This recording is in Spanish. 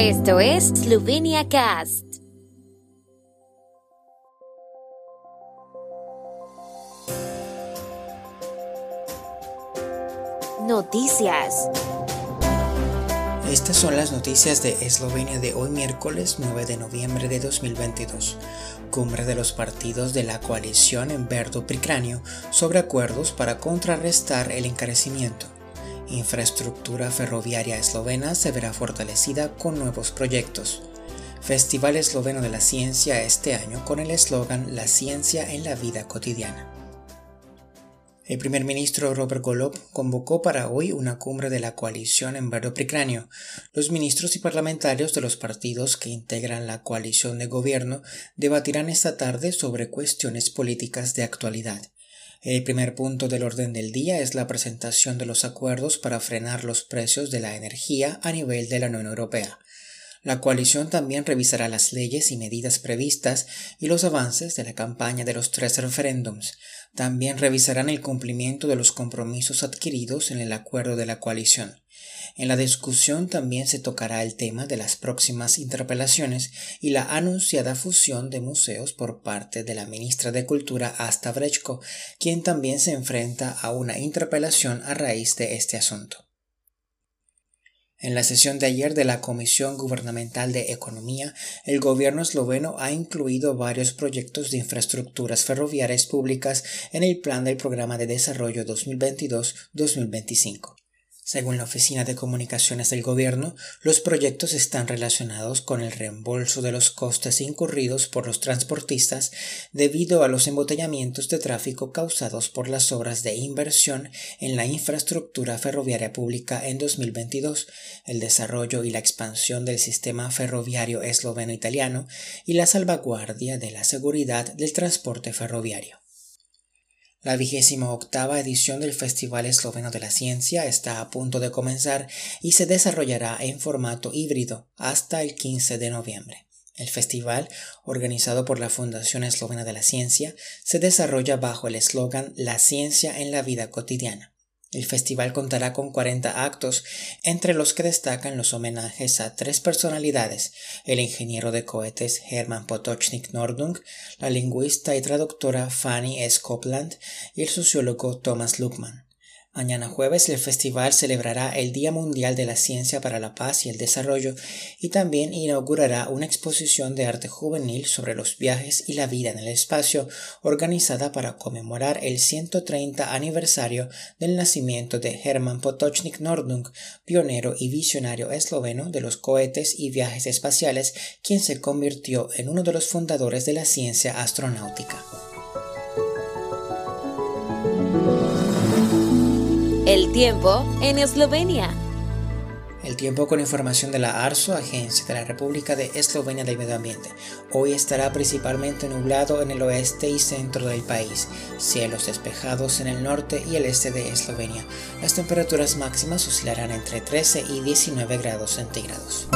Esto es Slovenia Cast. Noticias. Estas son las noticias de Eslovenia de hoy miércoles 9 de noviembre de 2022. Cumbre de los partidos de la coalición en Verdo Pricranio sobre acuerdos para contrarrestar el encarecimiento. Infraestructura ferroviaria eslovena se verá fortalecida con nuevos proyectos. Festival Esloveno de la Ciencia este año con el eslogan La ciencia en la vida cotidiana. El primer ministro Robert Golob convocó para hoy una cumbre de la coalición en Verdo Pricranio. Los ministros y parlamentarios de los partidos que integran la coalición de gobierno debatirán esta tarde sobre cuestiones políticas de actualidad. El primer punto del orden del día es la presentación de los acuerdos para frenar los precios de la energía a nivel de la Unión Europea. La coalición también revisará las leyes y medidas previstas y los avances de la campaña de los tres referéndums. También revisarán el cumplimiento de los compromisos adquiridos en el acuerdo de la coalición. En la discusión también se tocará el tema de las próximas interpelaciones y la anunciada fusión de museos por parte de la ministra de Cultura Asta Vrechko, quien también se enfrenta a una interpelación a raíz de este asunto. En la sesión de ayer de la Comisión Gubernamental de Economía, el gobierno esloveno ha incluido varios proyectos de infraestructuras ferroviarias públicas en el plan del Programa de Desarrollo 2022-2025. Según la Oficina de Comunicaciones del Gobierno, los proyectos están relacionados con el reembolso de los costes incurridos por los transportistas debido a los embotellamientos de tráfico causados por las obras de inversión en la infraestructura ferroviaria pública en 2022, el desarrollo y la expansión del sistema ferroviario esloveno-italiano y la salvaguardia de la seguridad del transporte ferroviario. La vigésima octava edición del Festival Esloveno de la Ciencia está a punto de comenzar y se desarrollará en formato híbrido hasta el 15 de noviembre. El festival, organizado por la Fundación Eslovena de la Ciencia, se desarrolla bajo el eslogan La ciencia en la vida cotidiana. El festival contará con 40 actos, entre los que destacan los homenajes a tres personalidades, el ingeniero de cohetes Hermann Potocznik Nordung, la lingüista y traductora Fanny S. Copeland y el sociólogo Thomas Luckman. Mañana jueves el festival celebrará el Día Mundial de la Ciencia para la Paz y el Desarrollo y también inaugurará una exposición de arte juvenil sobre los viajes y la vida en el espacio organizada para conmemorar el 130 aniversario del nacimiento de Hermann Potocznik Nordung, pionero y visionario esloveno de los cohetes y viajes espaciales, quien se convirtió en uno de los fundadores de la ciencia astronáutica. El tiempo en Eslovenia. El tiempo con información de la ARSO, Agencia de la República de Eslovenia del Medio Ambiente. Hoy estará principalmente nublado en el oeste y centro del país, cielos despejados en el norte y el este de Eslovenia. Las temperaturas máximas oscilarán entre 13 y 19 grados centígrados.